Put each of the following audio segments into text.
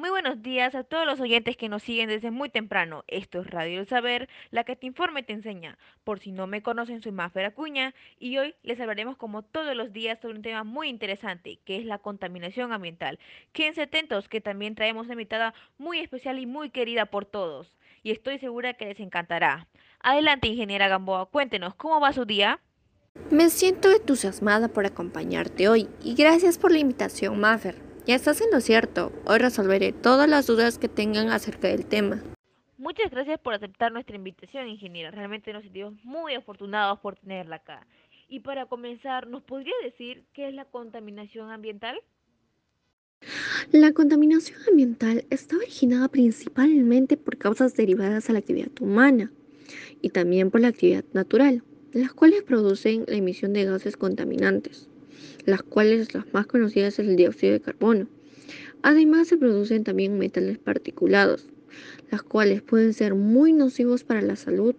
Muy buenos días a todos los oyentes que nos siguen desde muy temprano. Esto es Radio El Saber, la que te informa y te enseña. Por si no me conocen, soy Mafer Acuña y hoy les hablaremos como todos los días sobre un tema muy interesante, que es la contaminación ambiental. Quédense atentos que también traemos una invitada muy especial y muy querida por todos. Y estoy segura que les encantará. Adelante, ingeniera Gamboa, cuéntenos, ¿cómo va su día? Me siento entusiasmada por acompañarte hoy y gracias por la invitación, Mafer. Ya estás en lo cierto. Hoy resolveré todas las dudas que tengan acerca del tema. Muchas gracias por aceptar nuestra invitación, ingeniera. Realmente nos sentimos muy afortunados por tenerla acá. Y para comenzar, ¿nos podría decir qué es la contaminación ambiental? La contaminación ambiental está originada principalmente por causas derivadas a la actividad humana y también por la actividad natural, las cuales producen la emisión de gases contaminantes las cuales las más conocidas es el dióxido de carbono. Además se producen también metales particulados, las cuales pueden ser muy nocivos para la salud,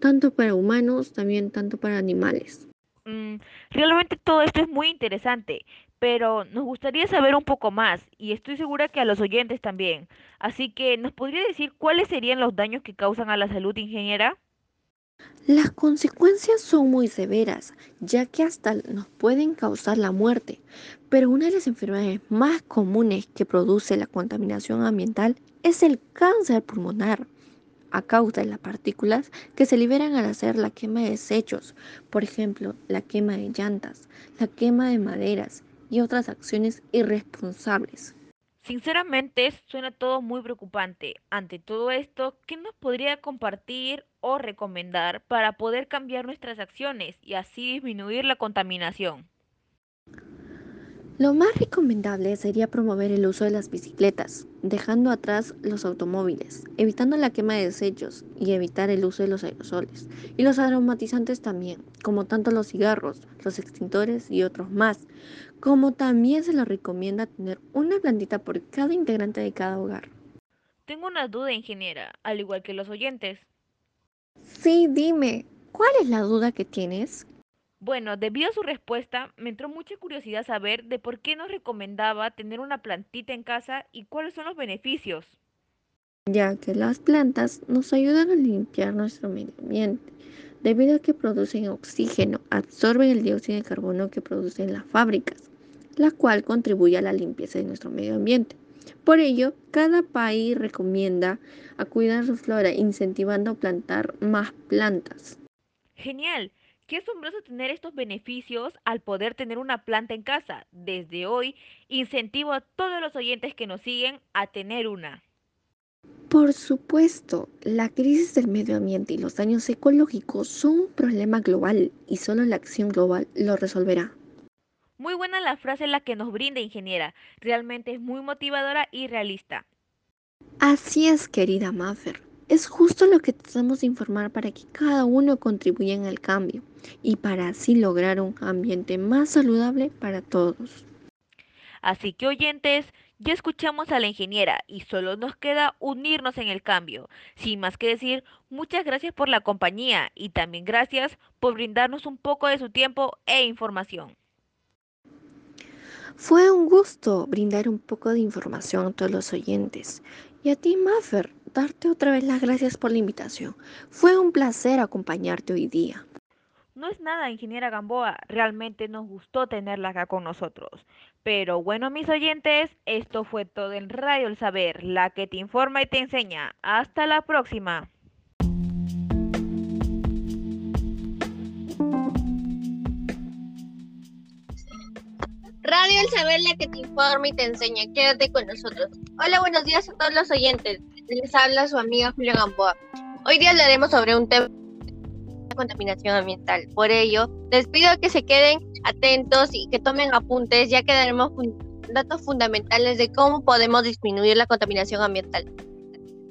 tanto para humanos, también tanto para animales. Mm, realmente todo esto es muy interesante, pero nos gustaría saber un poco más y estoy segura que a los oyentes también. Así que, ¿nos podría decir cuáles serían los daños que causan a la salud, ingeniera? Las consecuencias son muy severas, ya que hasta nos pueden causar la muerte, pero una de las enfermedades más comunes que produce la contaminación ambiental es el cáncer pulmonar, a causa de las partículas que se liberan al hacer la quema de desechos, por ejemplo, la quema de llantas, la quema de maderas y otras acciones irresponsables. Sinceramente, suena todo muy preocupante. Ante todo esto, ¿qué nos podría compartir o recomendar para poder cambiar nuestras acciones y así disminuir la contaminación? Lo más recomendable sería promover el uso de las bicicletas, dejando atrás los automóviles, evitando la quema de desechos y evitar el uso de los aerosoles. Y los aromatizantes también, como tanto los cigarros, los extintores y otros más. Como también se les recomienda tener una plantita por cada integrante de cada hogar. Tengo una duda, ingeniera, al igual que los oyentes. Sí, dime, ¿cuál es la duda que tienes? Bueno, debido a su respuesta, me entró mucha curiosidad saber de por qué nos recomendaba tener una plantita en casa y cuáles son los beneficios. Ya que las plantas nos ayudan a limpiar nuestro medio ambiente, debido a que producen oxígeno, absorben el dióxido de carbono que producen las fábricas, la cual contribuye a la limpieza de nuestro medio ambiente. Por ello, cada país recomienda a cuidar su flora incentivando a plantar más plantas. Genial. Qué asombroso tener estos beneficios al poder tener una planta en casa. Desde hoy, incentivo a todos los oyentes que nos siguen a tener una. Por supuesto, la crisis del medio ambiente y los daños ecológicos son un problema global y solo la acción global lo resolverá. Muy buena la frase la que nos brinda ingeniera. Realmente es muy motivadora y realista. Así es, querida Maffer. Es justo lo que tratamos de informar para que cada uno contribuya en el cambio y para así lograr un ambiente más saludable para todos. Así que oyentes, ya escuchamos a la ingeniera y solo nos queda unirnos en el cambio. Sin más que decir, muchas gracias por la compañía y también gracias por brindarnos un poco de su tiempo e información. Fue un gusto brindar un poco de información a todos los oyentes. Y a ti, Maffer, darte otra vez las gracias por la invitación. Fue un placer acompañarte hoy día. No es nada, ingeniera Gamboa, realmente nos gustó tenerla acá con nosotros. Pero bueno, mis oyentes, esto fue todo en Radio El Saber, la que te informa y te enseña. Hasta la próxima. Radio El Saber, la que te informa y te enseña. Quédate con nosotros. Hola, buenos días a todos los oyentes. Les habla su amiga Julia Gamboa. Hoy día hablaremos sobre un tema de contaminación ambiental. Por ello, les pido que se queden atentos y que tomen apuntes, ya que daremos datos fundamentales de cómo podemos disminuir la contaminación ambiental.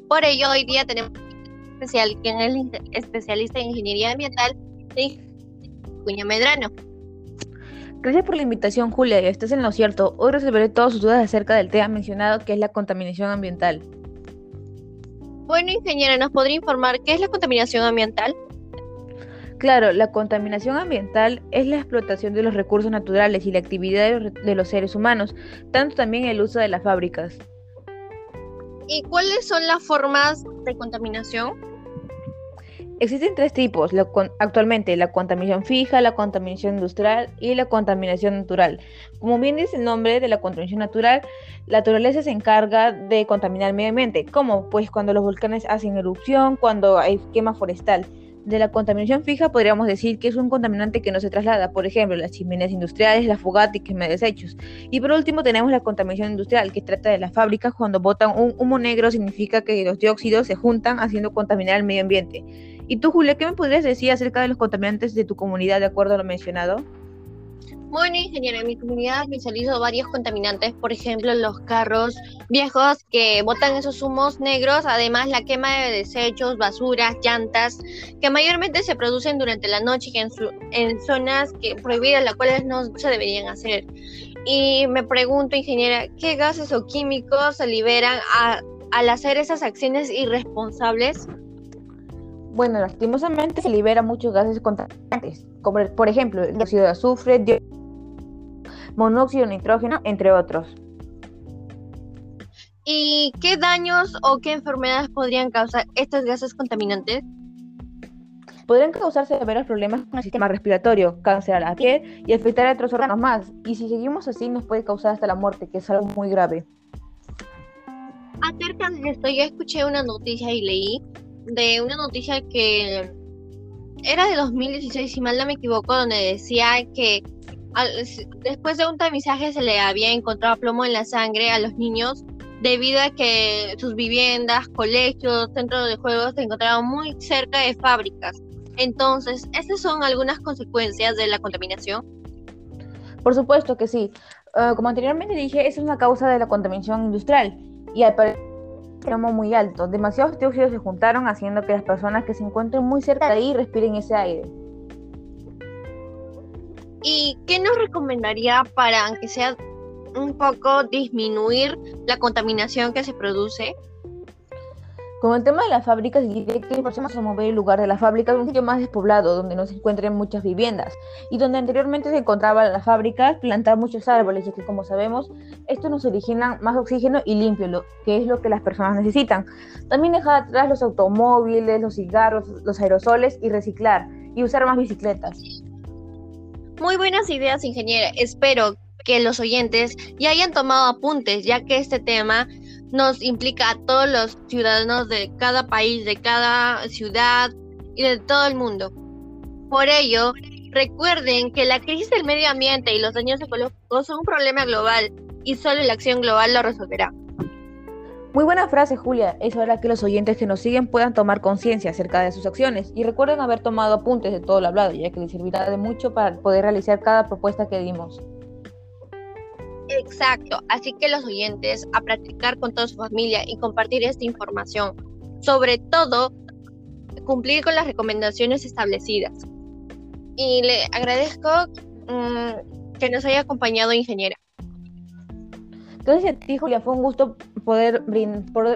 Por ello, hoy día tenemos un especial, quien es especialista en ingeniería ambiental, Cuña Medrano. Gracias por la invitación, Julia, y estás en lo cierto. Hoy resolveré todas sus dudas acerca del tema mencionado, que es la contaminación ambiental. Bueno, ingeniera, ¿nos podría informar qué es la contaminación ambiental? Claro, la contaminación ambiental es la explotación de los recursos naturales y la actividad de los seres humanos, tanto también el uso de las fábricas. ¿Y cuáles son las formas de contaminación? Existen tres tipos actualmente, la contaminación fija, la contaminación industrial y la contaminación natural. Como bien dice el nombre de la contaminación natural, la naturaleza se encarga de contaminar el medio ambiente, como pues cuando los volcanes hacen erupción, cuando hay quema forestal. De la contaminación fija podríamos decir que es un contaminante que no se traslada, por ejemplo, las chimeneas industriales, la fogata y quema de desechos. Y por último tenemos la contaminación industrial, que trata de las fábricas cuando botan un humo negro significa que los dióxidos se juntan haciendo contaminar el medio ambiente. ¿Y tú, Julia, qué me podrías decir acerca de los contaminantes de tu comunidad de acuerdo a lo mencionado? Bueno, ingeniero, en mi comunidad visualizo varios contaminantes, por ejemplo, los carros viejos que botan esos humos negros, además la quema de desechos, basuras, llantas, que mayormente se producen durante la noche y en, en zonas que, prohibidas, las cuales no se deberían hacer. Y me pregunto, ingeniera, ¿qué gases o químicos se liberan al hacer esas acciones irresponsables? Bueno, lastimosamente se liberan muchos gases contaminantes, como por ejemplo el dióxido de azufre, monóxido de nitrógeno, entre otros. ¿Y qué daños o qué enfermedades podrían causar estos gases contaminantes? Podrían causar severos problemas con el sistema respiratorio, cáncer a la piel y afectar a otros órganos más. Y si seguimos así, nos puede causar hasta la muerte, que es algo muy grave. Acerca de esto, yo escuché una noticia y leí de una noticia que era de 2016, si mal no me equivoco, donde decía que después de un tamizaje se le había encontrado plomo en la sangre a los niños debido a que sus viviendas, colegios, centros de juegos se encontraban muy cerca de fábricas. Entonces, ¿estas son algunas consecuencias de la contaminación? Por supuesto que sí. Ah, como anteriormente dije, es una causa de la contaminación industrial y al extremo muy alto. Demasiados dióxidos se juntaron haciendo que las personas que se encuentren muy cerca de ahí respiren ese aire. ¿Y qué nos recomendaría para, aunque sea un poco, disminuir la contaminación que se produce? Con el tema de las fábricas, diría que próximos a mover el lugar de la fábrica a un sitio más despoblado, donde no se encuentren muchas viviendas, y donde anteriormente se encontraban las fábricas, plantar muchos árboles, ya que como sabemos, esto nos origina más oxígeno y limpio, lo, que es lo que las personas necesitan. También dejar atrás los automóviles, los cigarros, los aerosoles y reciclar, y usar más bicicletas. Muy buenas ideas, ingeniera. Espero que los oyentes ya hayan tomado apuntes, ya que este tema nos implica a todos los ciudadanos de cada país, de cada ciudad y de todo el mundo. Por ello, recuerden que la crisis del medio ambiente y los daños ecológicos son un problema global y solo la acción global lo resolverá. Muy buena frase, Julia. Es hora que los oyentes que nos siguen puedan tomar conciencia acerca de sus acciones y recuerden haber tomado apuntes de todo lo hablado, ya que les servirá de mucho para poder realizar cada propuesta que dimos. Exacto, así que los oyentes a practicar con toda su familia y compartir esta información. Sobre todo, cumplir con las recomendaciones establecidas. Y le agradezco mm, que nos haya acompañado, ingeniera. Gracias a ti, Julia. Fue un gusto poder,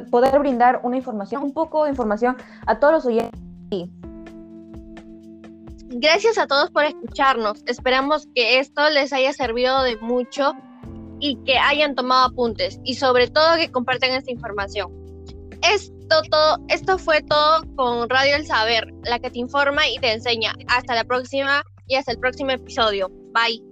poder brindar una información, un poco de información a todos los oyentes. Gracias a todos por escucharnos. Esperamos que esto les haya servido de mucho y que hayan tomado apuntes y sobre todo que compartan esta información. Esto, todo, esto fue todo con Radio El Saber, la que te informa y te enseña. Hasta la próxima y hasta el próximo episodio. Bye.